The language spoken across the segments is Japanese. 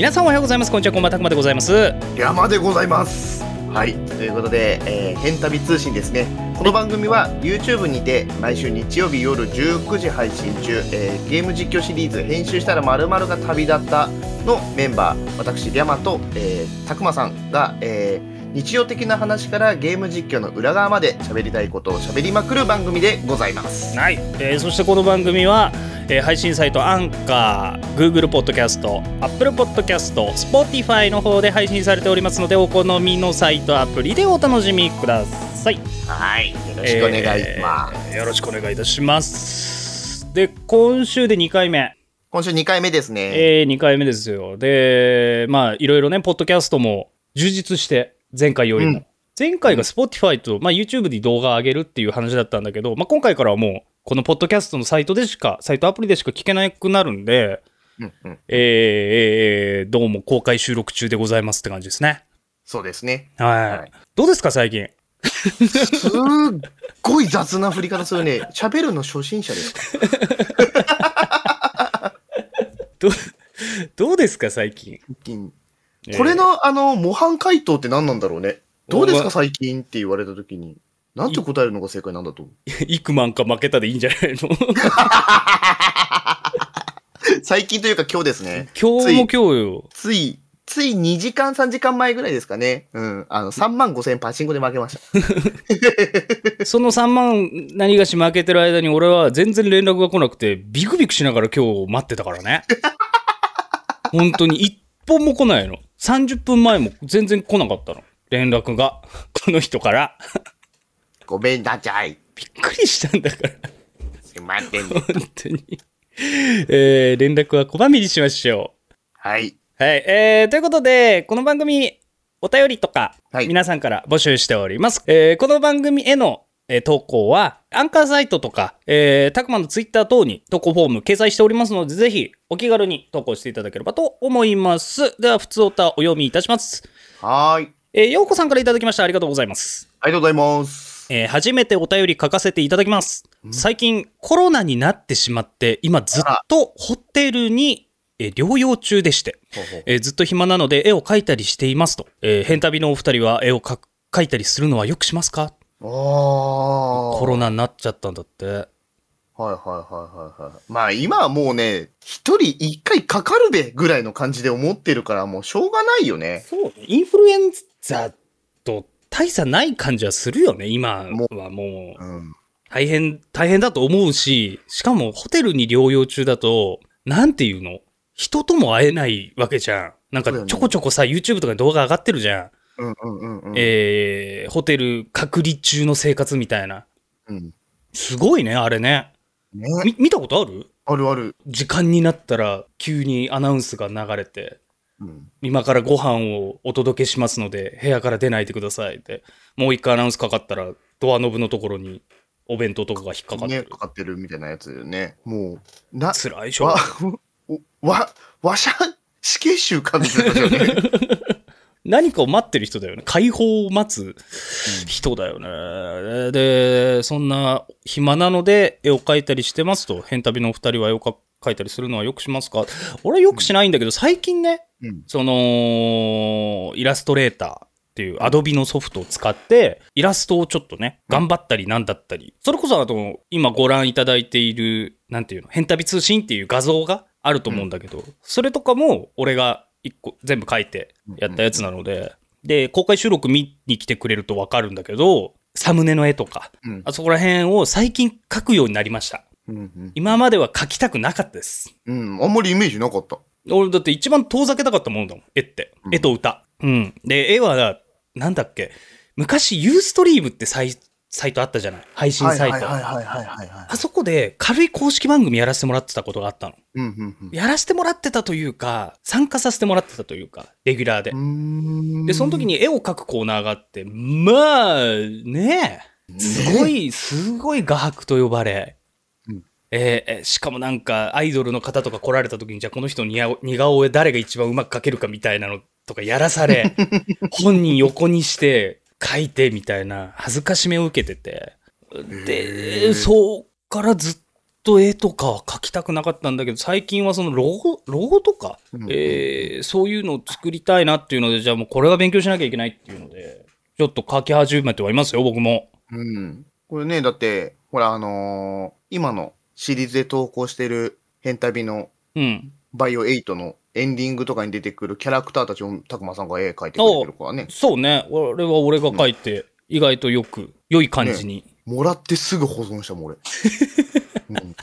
皆さんおはようございます。こんにちは。こんばんは。たくまでございます。山でございます。はい。ということで、えー、変旅通信ですね。この番組は YouTube にて毎週日曜日夜19時配信中、えー、ゲーム実況シリーズ編集したら〇〇が旅立ったのメンバー私リャマと、えー、たくまさんが、えー日常的な話からゲーム実況の裏側まで喋りたいことを喋りまくる番組でございます。はい、えー、そしてこの番組は、えー、配信サイトアンカー Google ポッドキャスト Apple ポッドキャスト Spotify の方で配信されておりますのでお好みのサイトアプリでお楽しみください。はい。よろしくお願いします、えー、よろしくお願いいたします。で今週で2回目。今週2回目ですね。えー、2回目ですよ。でまあいろいろねポッドキャストも充実して前回よりも。うん、前回が Spotify と、まあ、YouTube で動画上げるっていう話だったんだけど、まあ、今回からはもう、このポッドキャストのサイトでしか、サイトアプリでしか聞けなくなるんで、うんうん、えー、どうも公開収録中でございますって感じですね。そうですね。はい。はい、どうですか、最近？すっごい雑な振り方するね。喋るの初心者ですか どどうですか、最近？最近これの、あの、模範回答って何なんだろうね。どうですか、最近って言われたときに。なんて答えるのが正解なんだと思う。幾万か負けたでいいんじゃないの？最近というか今日ですね。今日も今日よ。つい、つい2時間3時間前ぐらいですかね。うん。あの、3万5千パチンコで負けました。その3万何がし負けてる間に俺は全然連絡が来なくて、ビクビクしながら今日待ってたからね。本当に一本も来ないの。30分前も全然来なかったの。連絡が。この人から。ごめんなさい。びっくりしたんだから。すいません。本当に。えー、連絡はこまめにしましょう。はい。はい。えー、ということで、この番組、お便りとか、皆さんから募集しております。はい、えー、この番組へのえ投稿は、アンカーサイトとか、えー、タクマのツイッター等に投稿フォーム掲載しておりますので、ぜひお気軽に投稿していただければと思います。では、普通おたお読みいたします。はい。えー、ようこさんからいただきました。ありがとうございます。ありがとうございます。えー、初めてお便り書かせていただきます。最近コロナになってしまって、今ずっとホテルにえ療養中でして、えー、ずっと暇なので絵を描いたりしていますと。えー、変旅のお二人は絵を描いたりするのはよくしますか？あコロナになっちゃったんだって。はいはいはいはいはい。まあ今はもうね、一人一回かかるべぐらいの感じで思ってるからもうしょうがないよね。そう。インフルエンザと大差ない感じはするよね、今はもう。うん、大変、大変だと思うし、しかもホテルに療養中だと、なんていうの？人とも会えないわけじゃん。なんかちょこちょこさ、YouTube とかに動画上がってるじゃん。うんうんうんうん、えー、ホテル隔離中の生活みたいな。うん。すごいね、あれね。ね見たことある？あるある。時間になったら急にアナウンスが流れて、うん、今からご飯をお届けしますので、部屋から出ないでくださいって。もう一回アナウンスかかったら、ドアノブのところにお弁当とかが引っかかってる。ね、かかってるみたいなやつよね。もう、な、辛いでしょ。わ、わ、わしゃ、死刑囚かみたいな、ね。何かを待ってる人だよね。解放を待つ人だよね。うん、で、そんな暇なので絵を描いたりしてますと、変旅のお二人は絵を描いたりするのはよくしますか？俺はよくしないんだけど、最近ね、うん、その、イラストレーターっていうアドビのソフトを使って、イラストをちょっとね、頑張ったりなんだったり、それこそあと、今ご覧いただいている、なんていうの、変旅通信っていう画像があると思うんだけど、それとかも俺が一個全部書いてやったやつなので、で、公開収録見に来てくれるとわかるんだけど、サムネの絵とか、うん、あそこら辺を最近描くようになりました。うんうん、今までは描きたくなかったです。うん、あんまりイメージなかった。俺だって一番遠ざけたかったもんだもん、絵って。絵と歌。うん。で、絵は、なんだっけ、昔ユーストリームってサイサイトあったじゃない。配信サイト。あそこで軽い公式番組やらせてもらってたことがあったの。うんうんうん、やらせてもらってたというか、参加させてもらってたというか、レギュラーで。で、その時に絵を描くコーナーがあって、まあ、ねえ、すごい、すごい画伯と呼ばれ、えー、しかもなんかアイドルの方とか来られた時にじゃあこの人の似顔絵誰が一番うまく描けるかみたいなのとかやらされ 本人横にして書いてみたいな恥ずかしめを受けてて、で、そっからずっと絵とかは描きたくなかったんだけど、最近はそのロゴ、ロゴとか、うんえーそういうのを作りたいなっていうので、じゃあもうこれは勉強しなきゃいけないっていうので、ちょっと描き始めてはいますよ、僕も。うん。これね、だって、ほら、あのー今のシリーズで投稿してる変旅のうん。バイオ8のエンディングとかに出てくるキャラクターたちをたくまさんが絵描いてくれてるからね。そうね。俺は俺が描いて、意外とよく、良い感じに。もらってすぐ保存したもん、俺。うん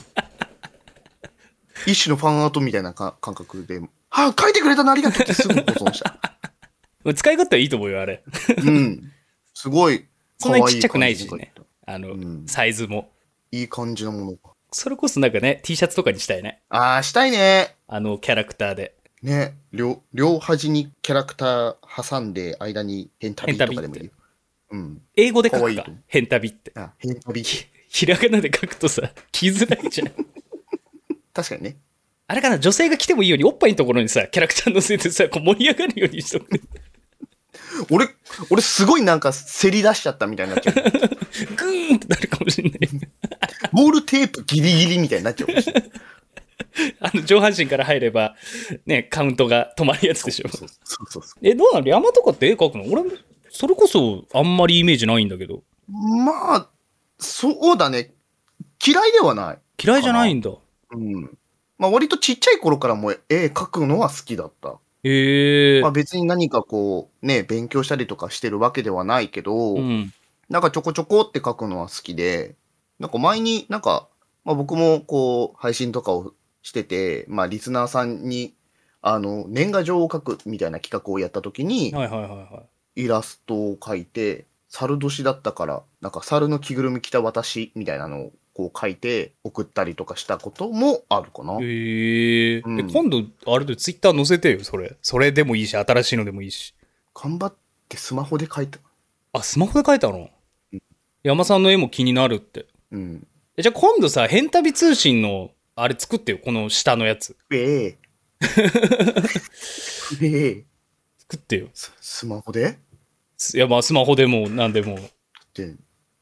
一種のファンアートみたいなか感覚で、はあ、書いてくれたのありがとうってすぐ保存した。使い勝手はいいと思うよ、あれ。うん。すごい。そんなにちっちゃくないしねあの、うんサイズも。いい感じのもの。それこそなんかね、T シャツとかにしたいね。ああ、したいね。あのキャラクターで。ね、両、両端にキャラクター挟んで、間に変旅とかでもいいよ。うん。英語で書くか？変旅って。あ、変旅。ひ ひらがなで書くとさ、来づらいじゃん。確かにね。あれかな、女性が来てもいいように、おっぱいのところにさ、キャラクター乗せてさ、こう盛り上がるようにしとく。俺、俺すごいなんかせり出しちゃったみたいになっちゃう。グーンってなるかもしれない。ボールテープギリギリみたいになっちゃうかもしれない。あの、上半身から入れば、ね、カウントが止まるやつでしょ。そうそうそうそえ、どうなの？山とかって絵描くの？俺、それこそあんまりイメージないんだけど。う。まあ、そうだね。嫌いではない。嫌いじゃないんだ。うん。まあ割とちっちゃい頃からもう絵描くのは好きだった。へえまあ別に何かこう、ね、勉強したりとかしてるわけではないけど、うん。なんかちょこちょこって書くのは好きで、なんか前になんか、まあ僕もこう配信とかをしてて、まあリスナーさんに、あの、年賀状を書くみたいな企画をやった時に、はいはいはいはイラストを描いて、猿年だったから、なんか猿の着ぐるみ着た私みたいなのをこう書いて送ったりとかしたこともあるかな。い。へえ、うんえ今度、あれでツイッター載せてよ、それ。それでもいいし、新しいのでもいいし。頑張ってスマホで描いた。あ、スマホで描いたの？山さんの絵も気になるって。うん。えじゃあ今度さ、変旅通信の、あれ作ってよ、この下のやつ。ええええ作ってよ。ススマホで？すいや、まあ、スマホでも、なんでも。って、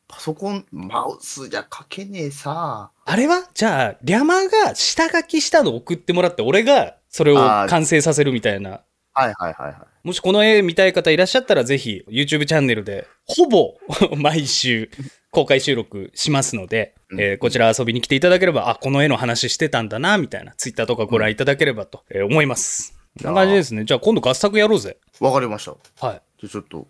パソコン、マウスじゃ書けねえさ。あれは？じゃあ、リャマが下書きしたの送ってもらって、俺がそれを完成させるみたいな。はいはいはいはい。もしこの絵見たい方いらっしゃったら、ぜひ YouTube チャンネルで、ほぼ 毎週公開収録しますので、うんえーこちら遊びに来ていただければ、あ、この絵の話してたんだな、みたいな、Twitter とかご覧いただければと、えー思います。こんな感じですね。じゃあ今度合作やろうぜ。わかりました。はい。じゃあちょっと、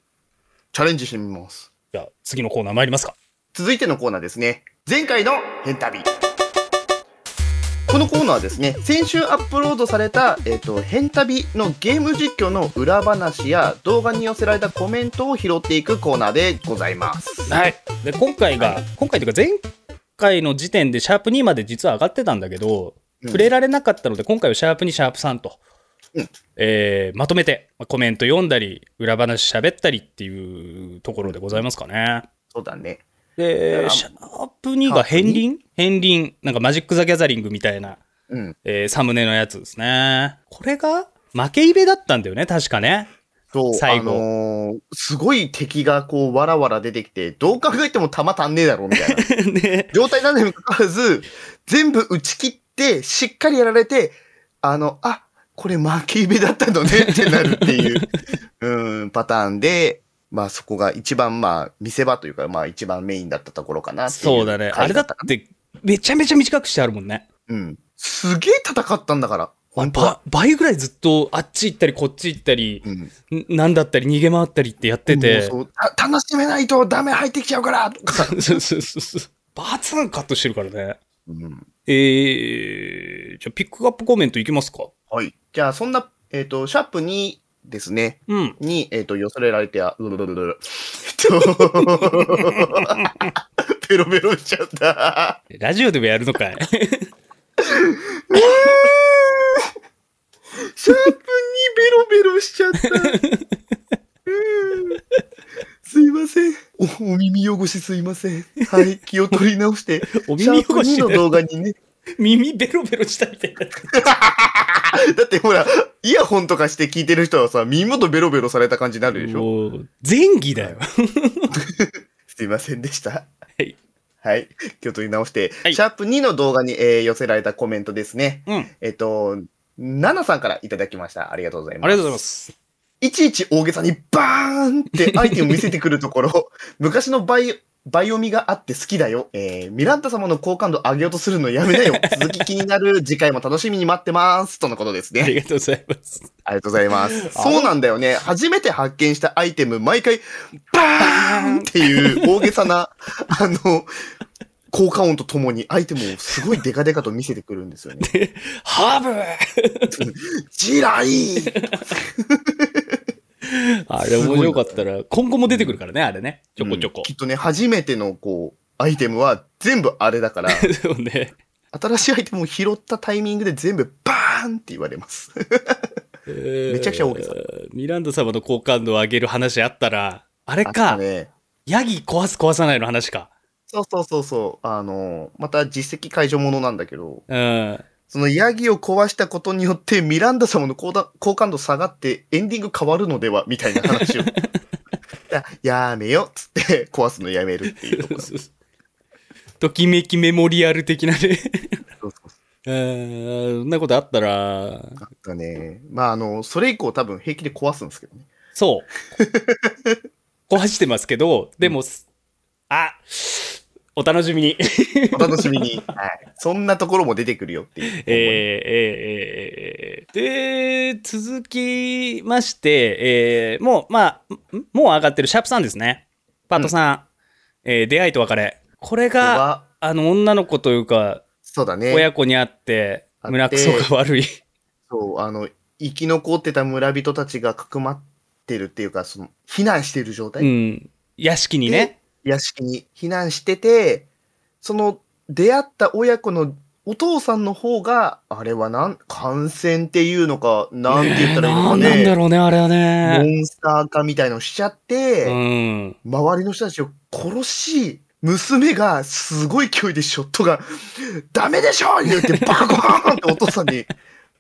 チャレンジしてみます。じゃあ次のコーナー参りますか。続いてのコーナーですね。前回の変旅。このコーナーはですね、先週アップロードされた、えっ、と、変旅のゲーム実況の裏話や動画に寄せられたコメントを拾っていくコーナーでございます。はい。で、今回が、今回というか前回の時点でシャープ2まで実は上がってたんだけど、うん触れられなかったので、今回はシャープ2、シャープ3と、うんえーまとめて、まあコメント読んだり、裏話喋ったりっていうところでございますかね。そうだね。で、やシャープ2が片鱗？片鱗？なんかマジック・ザ・ギャザリングみたいな、うん。えーサムネのやつですね。これが負けイベだったんだよね、確かね。そう、最後あのーすごい敵がこう、わらわら出てきて、どう考えても弾足んねえだろ、みたいな。ね状態なんにもかかわらず、全部打ち切って、しっかりやられて、あの、あ、これ負けイベだったのねってなるっていう、うん、パターンで、まあそこが一番まあ見せ場というか、まあ一番メインだったところかなっていうそうだね。あれだって、めちゃめちゃ短くしてあるもんね。うん。すげえ戦ったんだから。ば倍ぐらいずっとあっち行ったりこっち行ったり、うん。んなんだったり逃げ回ったりってやってて。もうそうた楽しめないとダメ入ってきちゃうからとか。バツンカットしてるからね。うん。えー、じゃあピックアップコメントいきますか？はい。じゃあそんな、えっ、と、シャープ2ですね。うん。に、えっ、と、寄せられて、あ、うるるるるる。えっと、ベロベロしちゃった。ラジオでもやるのかい。シャープにベロベロしちゃった。うんすいませんお。お耳汚しすいません。はい。気を取り直して、おシャープ2耳汚しの動画にね。耳ベロベロしたみたいな。だってほら、イヤホンとかして聞いてる人はさ、耳元ベロベロされた感じになるでしょ？前儀だよ。すいませんでした。はい。はい。気を取り直して、はいシャープ2の動画に、えー寄せられたコメントですね。うん。えっと、ナナさんからいただきました。ありがとうございます。ありがとうございます。いちいち大げさにバーンってアイテムを見せてくるところ、昔のバイバイオミがあって好きだよ。えー、ミランタ様の好感度上げようとするのやめなよ。続き気になる次回も楽しみに待ってます。とのことですね。ありがとうございます。ありがとうございます。あそうなんだよね。初めて発見したアイテム、毎回、バーンっていう大げさな、あの、効果音とともにアイテムをすごいデカデカと見せてくるんですよね。ハーブジライ あれ面白かったら、今後も出てくるからね、あれね。ちょこちょこき。っとね、初めてのこう、アイテムは全部あれだから、そうね。新しいアイテムを拾ったタイミングで全部バーンって言われます。めちゃくちゃ大げさえーミランダ様の好感度を上げる話あったら、あれか、ね。ヤギ壊す壊さないの話か。そうそうそうそう。あの、また実績解除ものなんだけど、うん。そのヤギを壊したことによってミランダ様の好だ好感度下がってエンディング変わるのではみたいな話を。ややめよっつって壊すのやめるっていうところ。ときめきメモリアル的なね。そうそう うん、そんなことあったら、なんかね、まああの、それ以降多分平気で壊すんですけどね。そう。壊してますけど、でも、あ、お楽しみに。お楽しみに。はい。そんなところも出てくるよっていう。えー、えー、えー、えー、で、続きまして、えー、もう、まあ、ん？もう上がってるシャープさんですね。パートさん、えー出会いと別れ。これが、はあの、女の子というか、そうだね。親子に会って、あって胸くそが悪い。そう、あの、生き残ってた村人たちがかくまってるっていうか、その、避難してる状態。うん。屋敷にね。屋敷に避難してて、その出会った親子のお父さんの方が、あれはなん、感染っていうのか、なんて言ったらいいのかなんなんだね。ろうね、あれはモね。ンスター化みたいのしちゃって、うん。周りの人たちを殺し、娘がすごい勢いでショットが、ダメでしょ言ってバコーンってお父さんに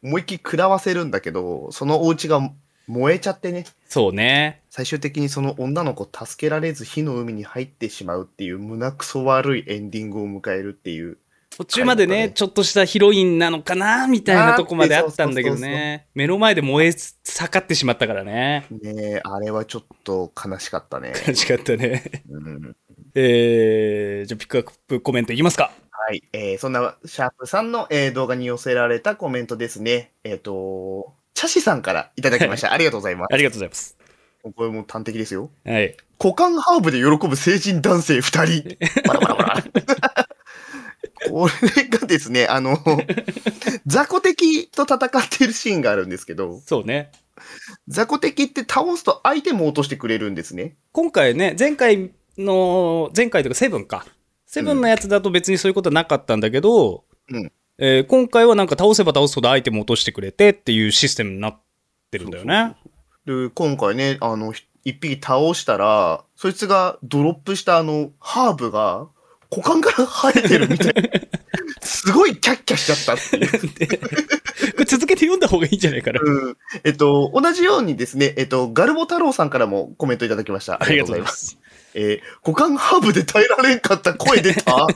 思いっきり食らわせるんだけど、そのお家が燃えちゃってね。そうね。最終的にその女の子を助けられず火の海に入ってしまうっていう胸くそ悪いエンディングを迎えるっていう。途中までね、はいちょっとしたヒロインなのかなみたいなとこまであったんだけどね。目の前で燃え盛ってしまったからね。ねえ、あれはちょっと悲しかったね。悲しかったね。うん、えー、じゃあピックアップコメントいきますか。はい。えーそんなシャープさんの、えー動画に寄せられたコメントですね。えっ、と、チャシさんからいただきました。ありがとうございます。ありがとうございます。これもう端的ですよ。はい。股間ハーブで喜ぶ成人男性二人。バラバラバラ。これがですね、あの、雑魚敵と戦っているシーンがあるんですけど、そうね。雑魚敵って倒すとアイテムを落としてくれるんですね。今回ね、前回の、前回とかセブンか。セブンのやつだと別にそういうことはなかったんだけど、うんえー今回はなんか倒せば倒すほどアイテムを落としてくれてっていうシステムになってるんだよね。で、今回ね、あの、ひ一匹倒したら、そいつがドロップしたあの、ハーブが、股間から生えてるみたいな。すごいキャッキャしちゃったっていう。これ続けて読んだ方がいいんじゃないかな。うん。えっと、同じようにですね、えっと、ガルボ太郎さんからもコメントいただきました。ありがとうございま。す。えー股間ハーブで耐えられんかった声出た？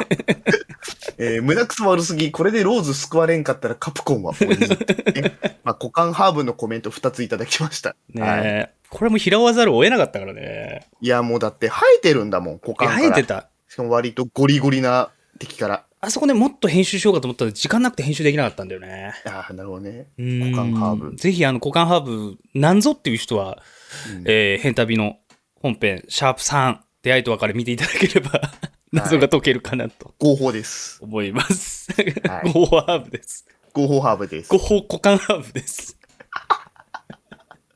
えー胸くそ悪すぎ、これでローズ救われんかったらカプコンは鬼。ね まあ、股間ハーブのコメント2ついただきました。ねはい、え、これも拾わざるを得なかったからね。いや、もうだって生えてるんだもん、股間から。生えてた。しかも割とゴリゴリな敵から。あそこね、もっと編集しようかと思ったら時間なくて編集できなかったんだよね。ああ、なるほどね。股間ハーブぜひ、あの、股間ハーブ、なんぞっていう人は、うんえー、変旅の本編、シャープ3、出会いと別れ見ていただければ、謎が解けるかなと合法です。思います。はい合法ハーブです。合法ハーブです。合法股間ハーブです。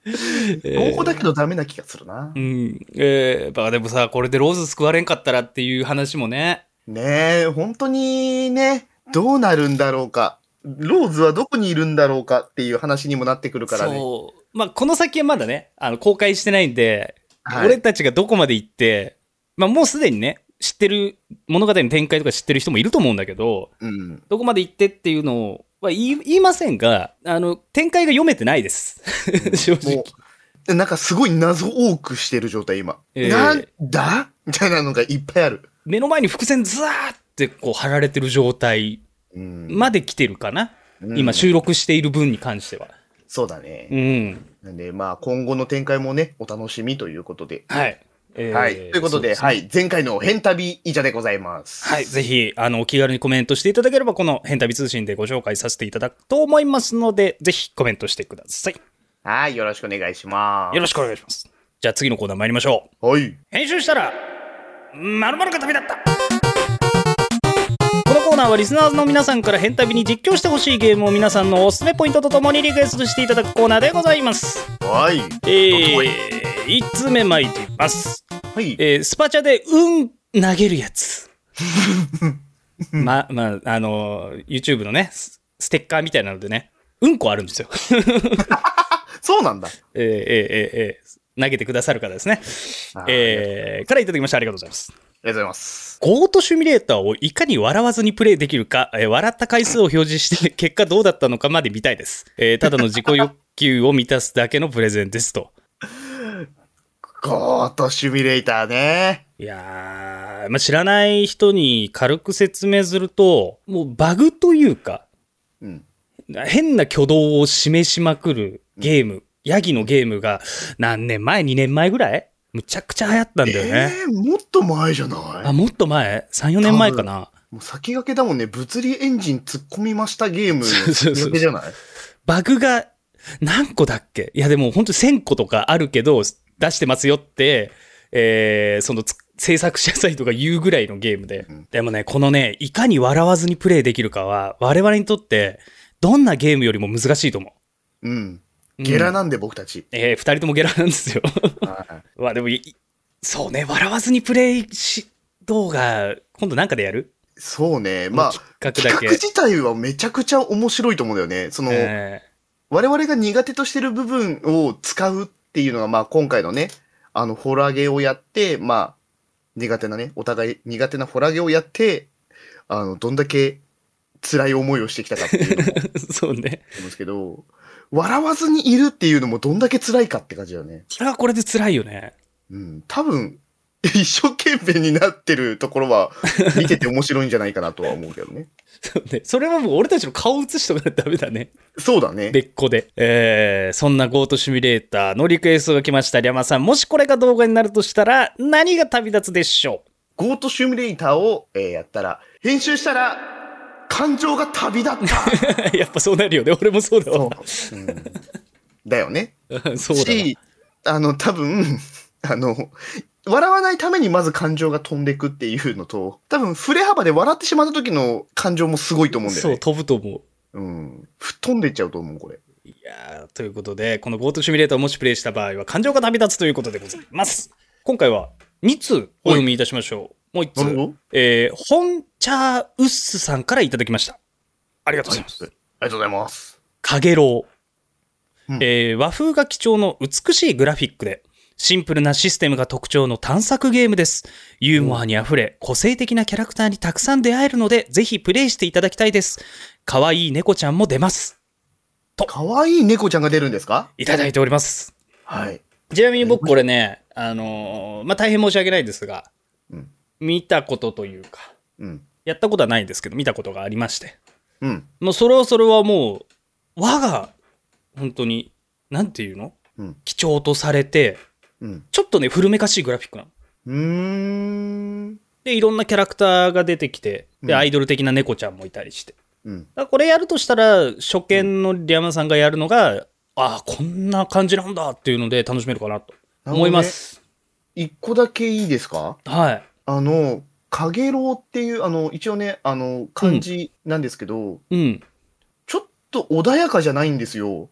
合法だけどダメな気がするなう。ん。えー、まあでもさ、これでローズ救われんかったらっていう話もね、ねえ、本当にね、どうなるんだろうか。ローズはどこにいるんだろうかっていう話にもなってくるからね。そう。まあ、この先はまだね、あの、公開してないんで、はい俺たちがどこまで行って、まあ、もうすでにね、知ってる、物語の展開とか知ってる人もいると思うんだけど、うん。どこまで行ってっていうのは言い言いませんが、あの、展開が読めてないです。正直なんかすごい謎多くしてる状態、今。ええなんだ？みたいなのがいっぱいある。目の前に伏線ザーってこう貼られてる状態うんまで来てるかな？うん今収録している分に関しては。そうだね。うん。なんで、まあ、今後の展開もね、お楽しみということで。はい。えーはい。ということで、そすねはい。前回の変旅以上でございます。はい。ぜひ、あの、お気軽にコメントしていただければ、この変旅通信でご紹介させていただくと思いますので、ぜひコメントしてください。はい。よろしくお願いします。よろしくお願いします。じゃあ次のコーナー参りましょう。はい。編集したら、まるまるが旅だったコーナーはリスナーズの皆さんから変旅に実況してほしいゲームを皆さんのおすすめポイントとともにリクエストしていただくコーナーでございます。はい。えー、1つ目参ります。はい。えースパチャで運投げるやつ。ま、まあ、あのー YouTube のね、スステッカーみたいなのでね、うんこあるんですよ。そうなんだ。えーえーえーえー投げてくださる方ですね。えーからいただきました。ありがとうございます。ありがとうございます。ゴートシミュレーターをいかに笑わずにプレイできるか、えー笑った回数を表示して結果どうだったのかまで見たいです。えーただの自己欲求を満たすだけのプレゼンですと。ゴートシミュレーターね。いやー、まあ、知らない人に軽く説明すると、もうバグというか、うん。変な挙動を示しまくるゲーム、ヤギのゲームが何年前 ?2 年前ぐらい？むちゃくちゃ流行ったんだよね。えー、もっと前じゃない？あ、もっと前 ?3、4年前かな。もう先駆けだもんね。物理エンジン突っ込みましたゲームのそうそうじゃない？バグが何個だっけ？いやでも本当1000個とかあるけど出してますよって、えーそのつ制作者サイトが言うぐらいのゲームで。うんでもね、このね、いかに笑わずにプレイできるかは我々にとってどんなゲームよりも難しいと思う。うん。うんゲラなんで僕たち。えー二人ともゲラなんですよ。はい まあでもそうね、笑わずにプレイし、動画、今度なんかでやる？そうね。まあ、企画。自体はめちゃくちゃ面白いと思うんだよね。その、え我々が苦手としてる部分を使うっていうのが、まあ今回のね、あの、ホラゲをやって、まあ、苦手なね、お互い苦手なホラゲをやって、あの、どんだけ辛い思いをしてきたかっていうのもー そうね。思うんですけど、笑わずにいるっていうのもどんだけ辛いかって感じだよね。これはこれで辛いよね。うん。多分、一生懸命になってるところは、見てて面白いんじゃないかなとは思うけどね。そうね。それはもう俺たちの顔写しとかダメだね。そうだね。別個で。えー、そんなゴートシミュレーターのリクエストが来ました。リャマさん、もしこれが動画になるとしたら、何が旅立つでしょゴートシミュレーターを、えーやったら、編集したら、感情が旅立った。う やっぱそうなるよね。俺もそうだわ。そう。うん、だよね。そうだわ。し、あの、多分、あの、笑わないためにまず感情が飛んでくっていうのと、多分、振れ幅で笑ってしまった時の感情もすごいと思うんだよそう、ね。飛ぶと思う。うん。吹っ飛んでいっちゃうと思う、これ。いやーということで、このゴートシミュレーターをもしプレイした場合は、感情が旅立つということでございます。今回は2通お読みいたしましょう。もう1通。えー、本茶ウッスさんからいただきました。ありがとうございます。ありがとうございます。かげろう、うんえー和風が基調の美しいグラフィックで、シンプルなシステムが特徴の探索ゲームです。ユーモアにあふれ、個性的なキャラクターにたくさん出会えるので、ぜひプレイしていただきたいです。可愛い猫ちゃんも出ます。可愛い猫ちゃんが出るんですか？いただいております。はい。ちなみに僕これね、あのーまあ、大変申し訳ないですが、うん見たことというか、うん。やったことはないんですけど、見たことがありまして。うん。もうそれはそれはもう、我が、本当に、なんていうの？うん。貴重とされて、うん。ちょっとね、古めかしいグラフィックなの。うーん。で、いろんなキャラクターが出てきて、で、うんアイドル的な猫ちゃんもいたりして。うん。だこれやるとしたら、初見のリャマさんがやるのが、ああ、こんな感じなんだっていうので楽しめるかなと思います。一個だけいいですか？はい。あの、かげろうっていう、あの、一応ね、あの、漢字なんですけど、うん。ちょっと穏やかじゃないんですよ。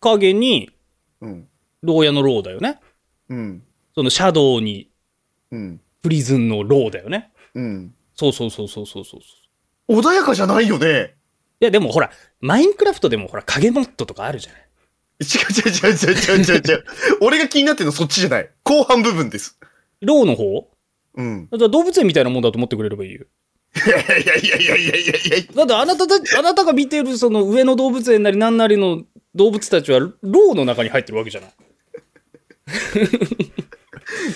影に、うん。牢屋の牢だよね。うん。そのシャドウに、うん。プリズンの牢だよね。うん。そうそうそうそうそうそう。穏やかじゃないよね。いや、でもほら、マインクラフトでもほら、影モッドとかあるじゃない。違う違う違う違う違う違う違う。俺が気になってるのそっちじゃない。後半部分です。ローの方？うん。だ動物園みたいなもんだと思ってくれればいいよ。いやいやいやいやいやいやいやだってあなたた、あなたが見てるその上の動物園なり何なりの動物たちは、ローの中に入ってるわけじゃない。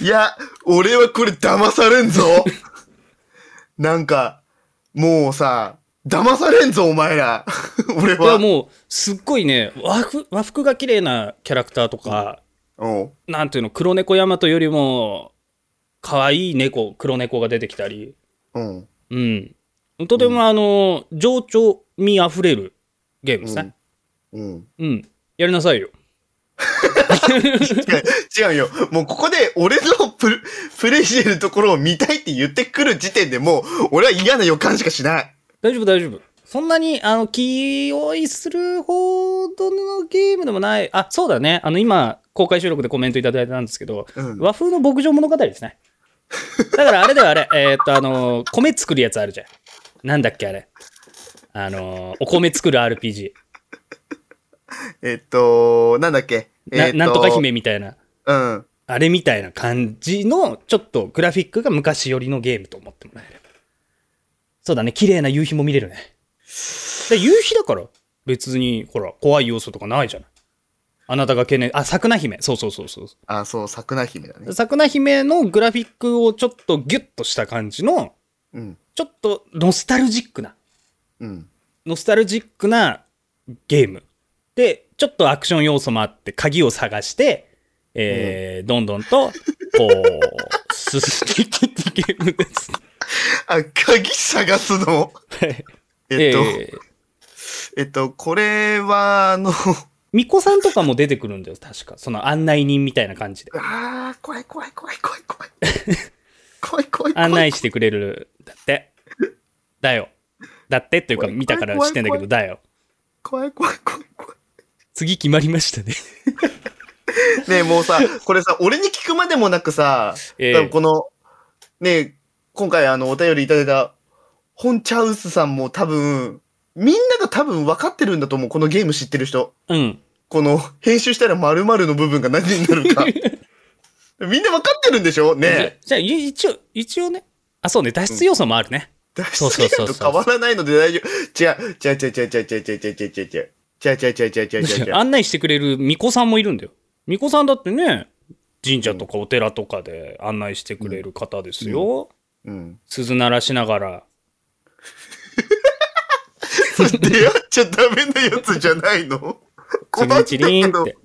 いや、俺はこれ騙されんぞ。なんか、もうさ、騙されんぞ、お前ら。俺は。いや、もう、すっごいね、和服、和服が綺麗なキャラクターとか、うん、なんていうの、黒猫大和よりも、可愛い猫、黒猫が出てきたり、うん。うん。とてもあの、情緒味あふれるゲームですね。うん。うん。やりなさいよ。違うよ。もうここで俺のプルプレイしてるところを見たいって言ってくる時点でもう、俺は嫌な予感しかしない。大丈夫、大丈夫。そんなに、あの、気負いするほどのゲームでもない。あ、そうだね。あの、今、公開収録でコメントいただいたんですけど、うん。和風の牧場物語ですね。だからあれだよ、あれ。えーっと、あの、米作るやつあるじゃん。なんだっけ、あれ。あの、お米作る RPG。えっと、なんだっけ？なえっなんとか姫みたいな。うん。あれみたいな感じの、ちょっとグラフィックが昔寄りのゲームと思ってもらえれば。そうだね、綺麗な夕日も見れるね。で夕日だから、別に、ほら、怖い要素とかないじゃない。あなたが懸念、あ、桜姫。そうそうそうそう。あ、そう、桜姫だね。桜姫のグラフィックをちょっとギュッとした感じの、うん。ちょっとノスタルジックな、うん。ノスタルジックなゲーム。で、ちょっとアクション要素もあって、鍵を探して、えーどんどんと、こう、進んでいくゲームです。あ、鍵探すの？は いえっと、えーえっと、これは、あの、巫女さんとかも出てくるんだよ、確か。その案内人みたいな感じで。あー、怖い怖い怖い怖い怖い。怖い怖い。案内してくれる、だって。だよ。だってっていうか、見たから知ってんだけど、だよ。怖い怖い怖い怖い。次決まりましたね。ねえ、もうさ、これさ、俺に聞くまでもなくさ、ええ多分この、ねえ、今回あの、お便りいただいた、ホンチャウスさんも多分、みんなが多分分かってるんだと思う、このゲーム知ってる人。うん。この、編集したら〇〇の部分が何になるか。みんな分かってるんでしょ？ねえ。じゃあ、い一応、一応ね。あ、そうね、脱出要素もあるね。そうそうそうそうと変わらないので大丈夫。違う違う違う違う違う違う違う違う違う違う。違う違う違う違う違う違う違う。案内してくれる巫女さんもいるんだよ。巫女さんだってね、神社とかお寺とかで案内してくれる方ですよ。うん。鈴鳴らしながら。出会っちゃダメなやつじゃないの？チリンチリンっ困て。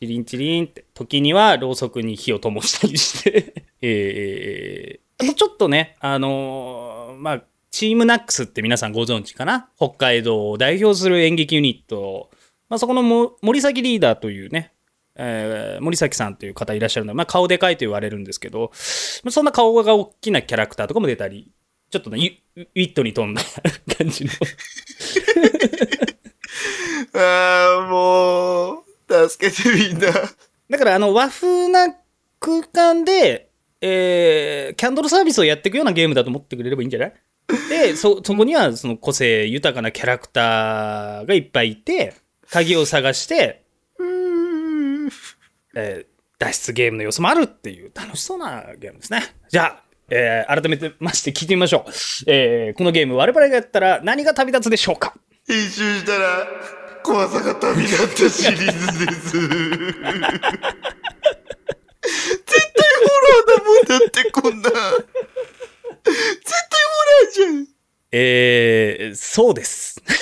チリンチリンって。時にはろうそくに火を灯したりして。えー、あとちょっとね、あのーまあ、チームナックスって皆さんご存知かな？北海道を代表する演劇ユニット。まあ、そこのも森崎リーダーというね、えー森崎さんという方いらっしゃるので、まあ、顔でかいと言われるんですけど、まあそんな顔が大きなキャラクターとかも出たり、ちょっとね、ウウィットに富んだ 感じの。ああ、もう、助けてみんな。だからあの和風な空間で、えーキャンドルサービスをやっていくようなゲームだと思ってくれればいいんじゃない？で、そ、そこにはその個性豊かなキャラクターがいっぱいいて、鍵を探して、うーん。えー脱出ゲームの要素もあるっていう楽しそうなゲームですね。じゃあ、えー改めてまして聞いてみましょう。えーこのゲーム我々がやったら何が旅立つでしょうか？編集したら、怖さが旅立ったシリーズです。絶対ホラーだもんだって、こんな。絶対ホラーじゃん。えーそうです。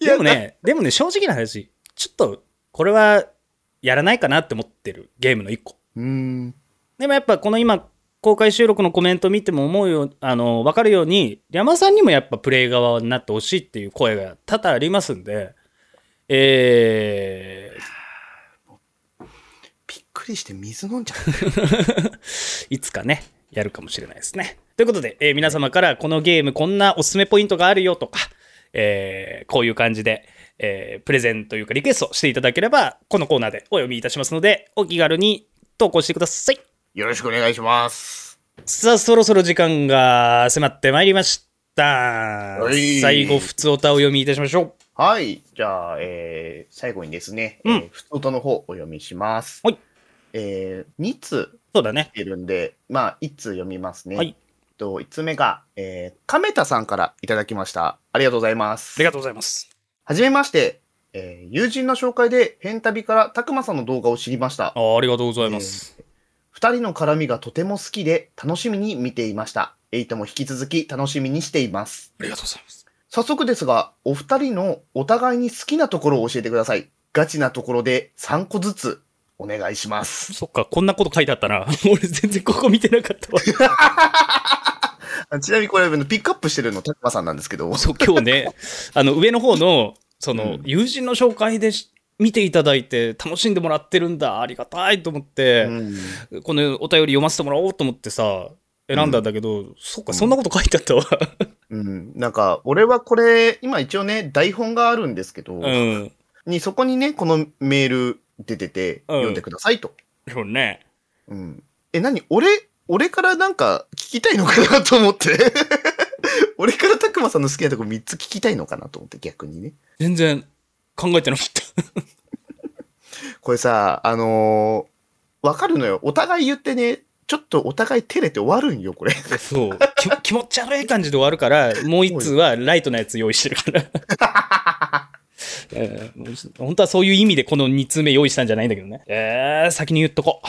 でもね、でもね、正直な話、ちょっと、これは、やらないかなって思ってるゲームの一個。でもやっぱこの今、公開収録のコメント見ても思うよ、あの、わかるように、山さんにもやっぱプレイ側になってほしいっていう声が多々ありますんで、えびっくりして水飲んじゃう。ー、いつかね、やるかもしれないですね。ということで、えー皆様からこのゲームこんなおすすめポイントがあるよとか、えーこういう感じで、えープレゼンというかリクエストしていただければ、このコーナーでお読みいたしますので、お気軽に投稿してください。よろしくお願いします。さあ、そろそろ時間が迫ってまいりました。い最後、普通おたを読みいたしましょはい。じゃあ、えー、最後にですね、うんえー、ふつおたの方お読みします。はい。えー、2通う。そうだね。来てるんで、まあ、1通読みますね。はい。と、1つ目が、えー、亀田さんからいただきました。ありがとうございます。ありがとうございます。はじめまして、えー友人の紹介で、ヘンタビからたくまさんの動画を知りました。あありがとうございます。二人の絡みがとても好きで楽しみに見ていました。エイトも引き続き楽しみにしています。ありがとうございます。早速ですが、お二人のお互いに好きなところを教えてください。ガチなところで3個ずつお願いします。そっか、こんなこと書いてあったな。俺全然ここ見てなかったわ。あちなみにこれ、ピックアップしてるの、たくまさんなんですけど。そう、今日ね、あの、上の方の、その、うん友人の紹介でし見ていただいて、楽しんでもらってるんだ、ありがたいと思って、うんこのお便り読ませてもらおうと思ってさ、選んだんだけど、そっか、そんなこと書いてあったわ。うん。なんか、俺はこれ、今一応ね、台本があるんですけど、うん。に、そこにね、このメール出てて、うん読んでくださいと。そうね。うん。え、何？俺、俺からなんか聞きたいのかなと思って。俺からたくまさんの好きなとこ3つ聞きたいのかなと思って、逆にね。全然考えてなかった。これさ、あのーわかるのよ。お互い言ってね、ちょっとお互い照れて終わるんよ、これ。そう。き気持ち悪い感じで終わるから、もう一通はライトなやつ用意してるから。え ー本当はそういう意味でこの2通目用意したんじゃないんだけどね。えー、先に言っとこ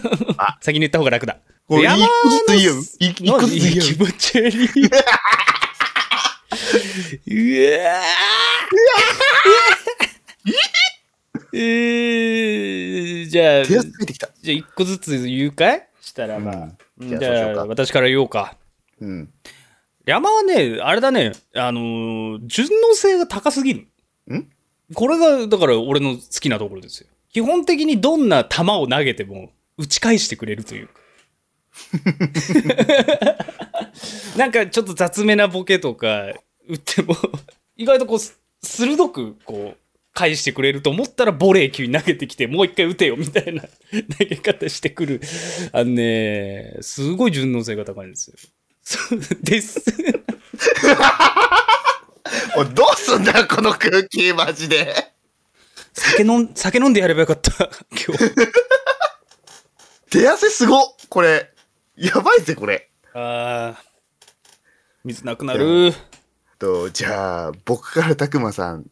先に言った方が楽だ。これ、一山個ずつ言う。い一個ずつ言いや気う。持ち悪い。うわーえー、じゃあ、手じゃ汗ついてきた。あ一個ずつ言うかい？したらまあ。うんじじゃあそうしよゃあ、私から言おうか。うん。山はね、あれだね、あのー順応性が高すぎる。ん？これが、だから俺の好きなところですよ。基本的にどんな球を投げても打ち返してくれるというか。なんかちょっと雑めなボケとか打っても、意外とこう、す鋭くこう、返してくれると思ったらボレー級に投げてきて、もう一回打てよみたいな 投げ方してくる。あのね、すごい順応性が高いんですよ。そうです。おいどうすんだよ、この空気、マジで。酒飲ん、酒飲んでやればよかった、今日。手汗すごっこれ。やばいぜ、これ。あー水なくなる。と、じゃあ、僕からたくまさん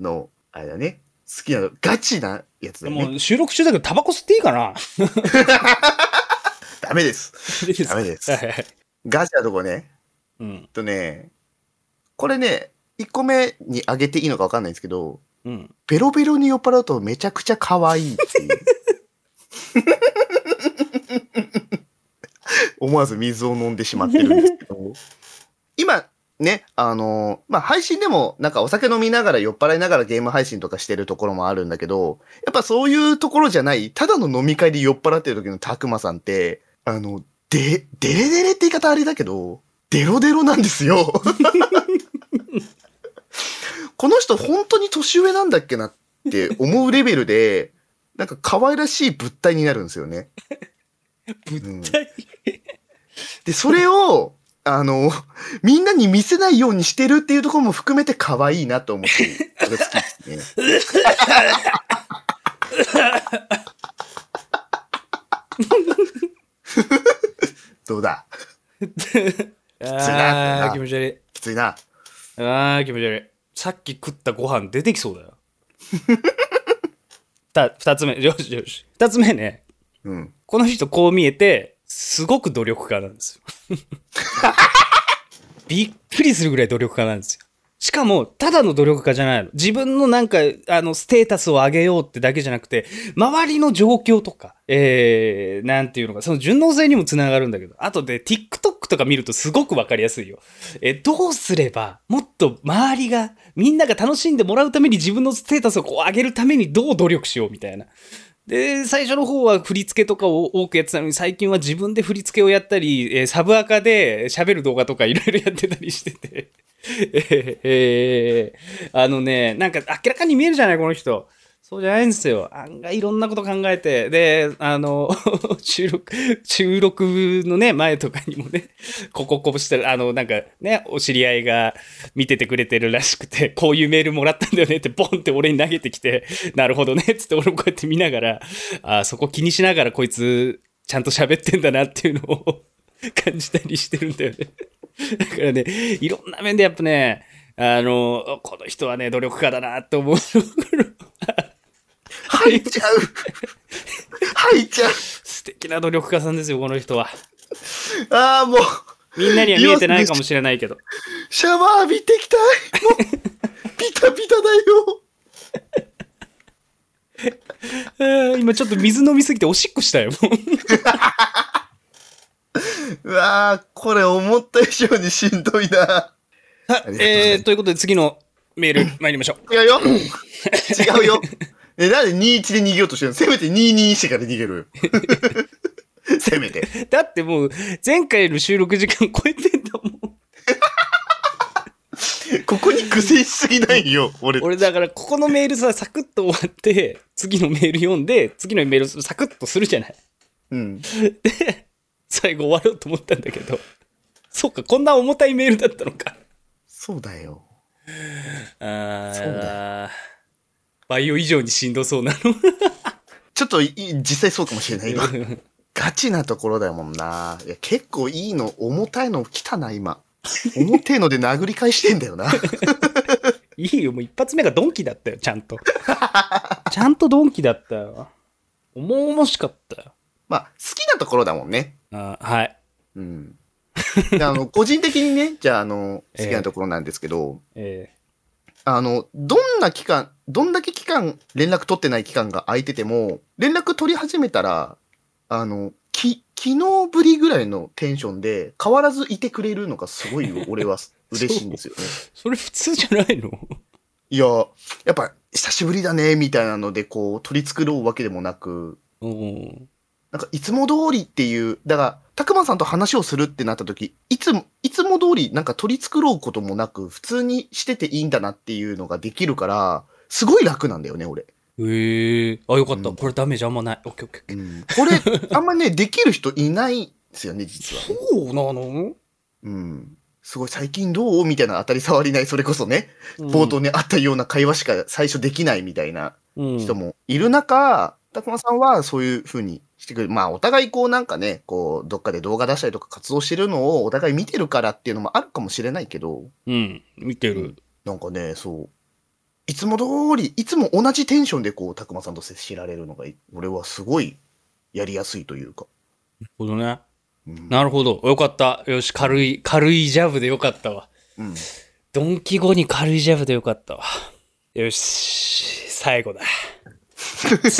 の、あれだね、好きなの、ガチなやつだね。もう収録中だけどタバコ吸っていいかな ダメです。ダメですはいはいはいガチなとこね。うん。とね、これね、1個目にあげていいのか分かんないんですけど、うん。ベロベロに酔っ払うとめちゃくちゃ可愛いっていう。思わず水を飲んでしまってるんですけど、今ね、あのまあ、配信でもなんかお酒飲みながら酔っ払いながらゲーム配信とかしてるところもあるんだけど、やっぱそういうところじゃない、ただの飲み会で酔っ払ってる時のたくまさんって、あの、で、デレデレって言い方あれだけど、デロデロなんですよ。この人本当に年上なんだっけなって思うレベルで、なんか可愛らしい物体になるんですよね。物体、で、それを、あの、みんなに見せないようにしてるっていうところも含めて可愛いなと思って、これ好きですね。どうだ？あー気持ち悪い。きついな。あー気持ち悪い。さっき食ったご飯出てきそうだよ。た二つ目、よしよし。二つ目ね、うん。この人こう見えて、すごく努力家なんですよ。びっくりするぐらい努力家なんですよ。しかも、ただの努力家じゃないの。自分のなんか、あの、ステータスを上げようってだけじゃなくて、周りの状況とか、えー、なんていうのか、その順応性にもつながるんだけど、あとで TikTok とか見るとすごくわかりやすいよ。え、どうすれば、もっと周りが、みんなが楽しんでもらうために自分のステータスをこう上げるためにどう努力しようみたいな。で、最初の方は振り付けとかを多くやってたのに、最近は自分で振り付けをやったり、えーサブアカで喋る動画とかいろいろやってたりしてて。えーえーあのね、なんか明らかに見えるじゃない、この人。そうじゃないんですよ。案外いろんなこと考えて。で、あの、収録、収録のね、前とかにもね、こここぼしたら、あの、なんかね、お知り合いが見ててくれてるらしくて、こういうメールもらったんだよねって、ボンって俺に投げてきて、なるほどね、つって俺もこうやって見ながら、あそこ気にしながらこいつ、ちゃんと喋ってんだなっていうのを 感じたりしてるんだよね。だからね、いろんな面でやっぱね、あの、この人はね、努力家だなって思う。吐いちゃう。吐いちゃう。ス素敵な努力家さんですよ、この人は。ああ、もう、みんなには見えてないかもしれないけど。シャワー浴びてきたい。もう、ピタピタだよ。え ー今ちょっと水飲みすぎておしっこしたよ、もう。うわー、これ思った以上にしんどいな。さあありがとうございえーということで次のメール参りましょう。違うよ。違うよ。え、なんで21で逃げようとしてるの？せめて22してから逃げる。せめて。だってもう前回の収録時間超えてんだもん。ここに苦戦しすぎないよ、俺。俺だからここのメールさ、サクッと終わって、次のメール読んで、次のメールサクッとするじゃない。うん。で、最後終わろうと思ったんだけど、そうか、こんな重たいメールだったのか。そうだよ。あそうーバイオ以上にしんどそうな ちょっとい実際そうかもしれない、今。の。ガチなところだもんな。いや結構いいの、重たいの来たな、今。重てえので殴り返してんだよな。いいよ、もう一発目がドンキだったよ、ちゃんと。ちゃんとドンキだったよ。重々しかったよ。まあ、好きなところだもんね。あーはい。うん。であの、個人的にね、じゃあ、あの、ええ好きなところなんですけど、えあの、どんな期間、どんだけ期間、連絡取ってない期間が空いてても、連絡取り始めたら、あの、き、昨日ぶりぐらいのテンションで、変わらずいてくれるのがすごい 俺は嬉しいんですよね。ーそれ普通じゃないの？いや、やっぱ、久しぶりだね、みたいなので、こう、取り繕うわけでもなく、うん。なんか、いつも通りっていう、だから、たくまさんと話をするってなった時、いつも、いつも通り、なんか取り繕うこともなく、普通にしてていいんだなっていうのができるから、すごい楽なんだよね、俺。ええあ、よかった。うんこれダメージあんまない。オッケーオッケーオッケー。これ、あんまね、できる人いないんですよね、実は。そうなの？うん。すごい、最近どう？みたいな当たり障りない、それこそね、冒頭にあったような会話しか最初できないみたいなうん人もいる中、たくまさんはそういう風にしてくれる。まあ、お互いこうなんかね、こう、どっかで動画出したりとか活動してるのをお互い見てるからっていうのもあるかもしれないけど、うん、見てる。なんかね、そう。いつも通り、いつも同じテンションでこう、たくまさんと接しられるのが、俺はすごいやりやすいというか。なるほどね。うん。なるほど。よかった。よし、軽い、軽いジャブでよかったわ。うん、ドンキ後に軽いジャブでよかったわ。よし、最後だ。最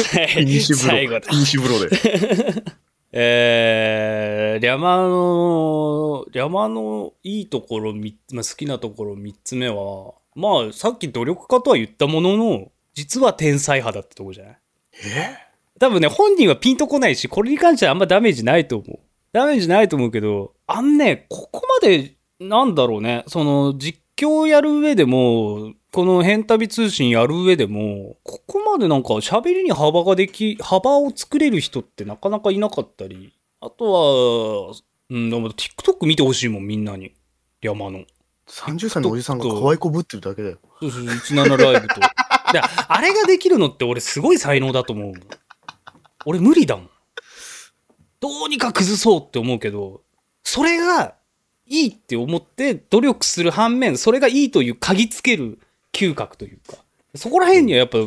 最後だ。フィニッシュブローで。えー、山の、山のいいところ、みまあ、好きなところ3つ目は、まあ、さっき努力家とは言ったものの、実は天才派だってとこじゃない？え？多分ね、本人はピンとこないし、これに関してはあんまダメージないと思う。ダメージないと思うけど、あんね、ここまで、なんだろうね、その、実況やる上でも、この変旅通信やる上でも、ここまでなんか喋りに幅ができ、幅を作れる人ってなかなかいなかったり、あとは、うん、でも TikTok 見てほしいもん、みんなに。山の。30歳のおじさんが可愛いこぶってるだけだよ。そうそう、17ライブと。であれができるのって俺すごい才能だと思う。俺無理だもん。どうにか崩そうって思うけど、それがいいって思って努力する反面、それがいいという嗅ぎつける嗅覚というか、そこら辺にはやっぱ、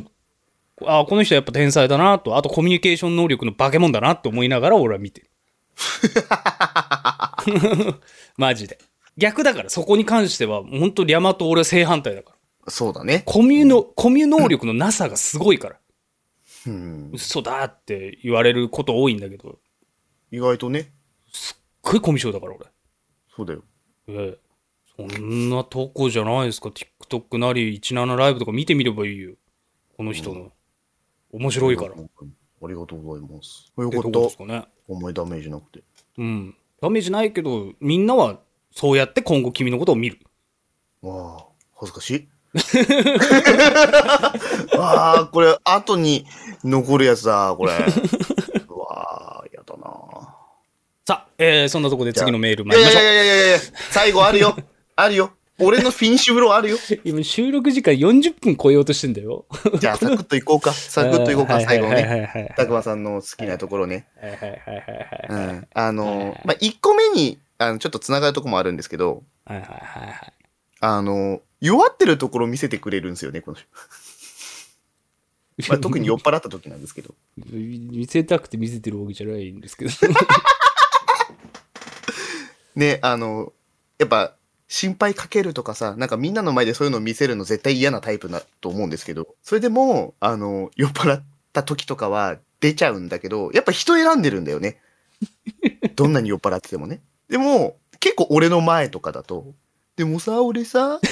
ああ、この人はやっぱ天才だなと、あとコミュニケーション能力の化け物だなって思いながら俺は見てる。マジで。逆だから、そこに関しては、本当リャマと俺は正反対だから。そうだね。コミュの、コミュ能力のなさがすごいから。うん。嘘だって言われること多いんだけど、意外とね。すっごいコミュ障だからそうだよ。俺。ええ。そんなとこじゃないですか。TikTok なり17ライブとか見てみればいいよ。この人の。面白いから。っありがとうございます。よかってとこですた。かね。お前ダメージなくて。うん。ダメージないけど、みんなはそうやって今後君のことを見る。わあ、恥ずかしい。ああ、これ、後に残るやつだ、これ。うわあ、やだな。さあ、えー、そんなとこで次のメール参りましょう。やいやいやいや最後あるよ。あるよ。俺のフィニッシュブローあるよ。今収録時間40分超えようとしてんだよ。じゃあ、サクッといこうか。サクッといこうか、最後ね。たくまさんの好きなところね。はいはいはいはい。あの、まあ、1個目に、あの、ちょっと繋がるとこもあるんですけど、はいはいはいはい。あの、弱ってるところ見せてくれるんですよね、この人。まあ、特に酔っ払った時なんですけど。見せたくて見せてるわけじゃないんですけど。ね、あの、やっぱ、心配かけるとかさ、なんかみんなの前でそういうのを見せるの絶対嫌なタイプだと思うんですけど、それでも、あの、酔っ払った時とかは出ちゃうんだけど、やっぱ人選んでるんだよね。どんなに酔っ払っててもね。でも、結構俺の前とかだと、でもさ、俺さ、って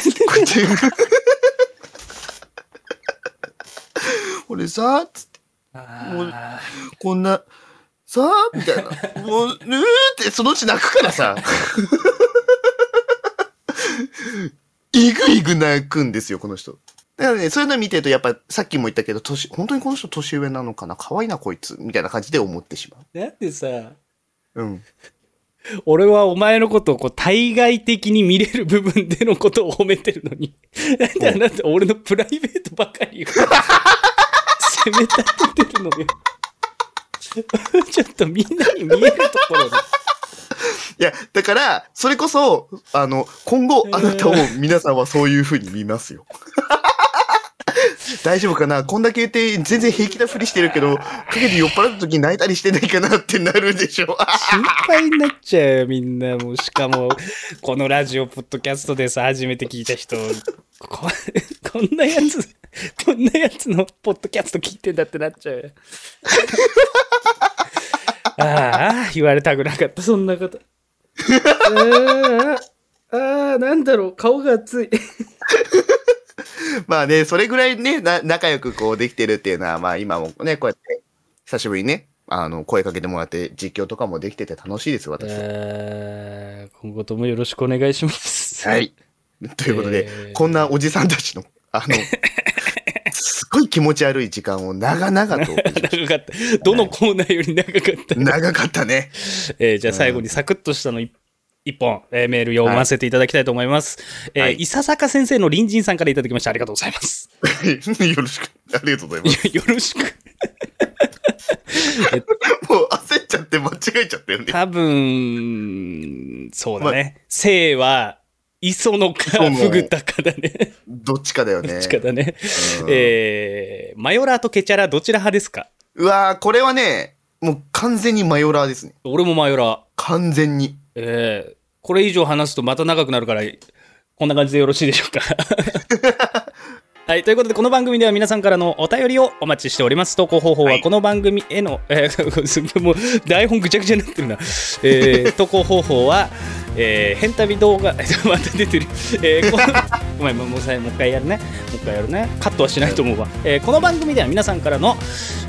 俺さ、つって、もうあこんな、さみたいな。もう、ぬーってそのうち泣くからさ。いぐいぐ泣くんですよ、この人。だからね、そういうの見てると、やっぱ、さっきも言ったけど、年、本当にこの人年上なのかな？可愛いな、こいつ。みたいな感じで思ってしまーだってさ、う。うん。俺はお前のことをこう対外的に見れる部分でのことを褒めてるのに、なんであなた俺のプライベートばかりを 責め立ててるのよ。ちょっとみんなに見えるところで。いや、だから、それこそ、あの、今後、あなたを皆さんはそういう風に見ますよ。大丈夫かな？こんだけ言って全然平気なふりしてるけど、陰で酔っ払った時泣いたりしてないかなってなるでしょ。心配になっちゃうよ、みんな。もう、しかも、このラジオ、ポッドキャストでさ、初めて聞いた人、ここんなやつ、こんなやつのポッドキャスト聞いてんだってなっちゃうよ。ああ、言われたくなかった、そんなこと。ああ、なんだろう、顔が熱い。まあね、それぐらいね、な仲良くこうできてるっていうのは、まあ今もね、こうやって、久しぶりにね、あの、声かけてもらって実況とかもできてて楽しいです、私。あー今後ともよろしくお願いします。は。い。ということで、えーこんなおじさんたちの、あの、すごい気持ち悪い時間を長々と、長かった。どのコーナーより長かった？長かったね。えーじゃあ最後にサクッとしたの一一本、えーメール読ませていただきたいと思います。えーはい伊佐坂先生の隣人さんからいただきました。ありがとうございます。よろしく。ありがとうございます。よろしく。もう焦っちゃって間違えちゃったよね。多分、そうだね。生は、磯野か、磯野フグタかだね。どっちかだよね。どっちかだね。うんえーマヨラーとケチャラ、どちら派ですか？うわーこれはね、もう完全にマヨラーですね。俺もマヨラー。完全に。えーこれ以上話すとまた長くなるから、こんな感じでよろしいでしょうか。はい。ということで、この番組では皆さんからのお便りをお待ちしております。投稿方法ははいこの番組への、えー もう台本ぐちゃぐちゃになってるな。えー投稿方法は、えー、変旅動画、また出てる。えーごめん、もうもうさもう一回やるね。もう一回やるね。カットはしないと思うわ。えーこの番組では皆さんからの、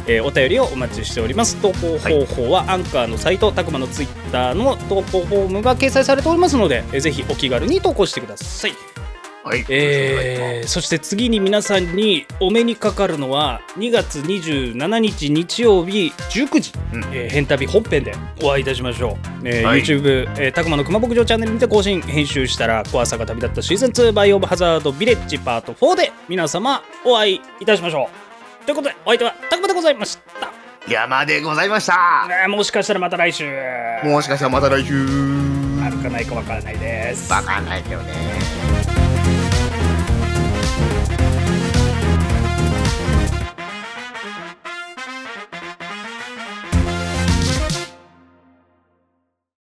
えーお便りをお待ちしております。投稿方法は、アンカーのサイト、たくまのツイッターの投稿フォームが掲載されておりますので、えーぜひお気軽に投稿してください。はい。えーそして次に皆さんにお目にかかるのは2月27日日曜日19時、うん。えー、変旅本編でお会いいたしましょう、えーはい。YouTube、えー、たくまの熊牧場チャンネルにて更新。編集したら怖さが旅立ったシーズン2バイオブハザードビレッジパート4で皆様お会いいたしましょう。ということでお相手はたくまでございました、山でございました。ねもしかしたらまた来週。もしかしたらまた来週。あるかないかわからないです。バカないけどね。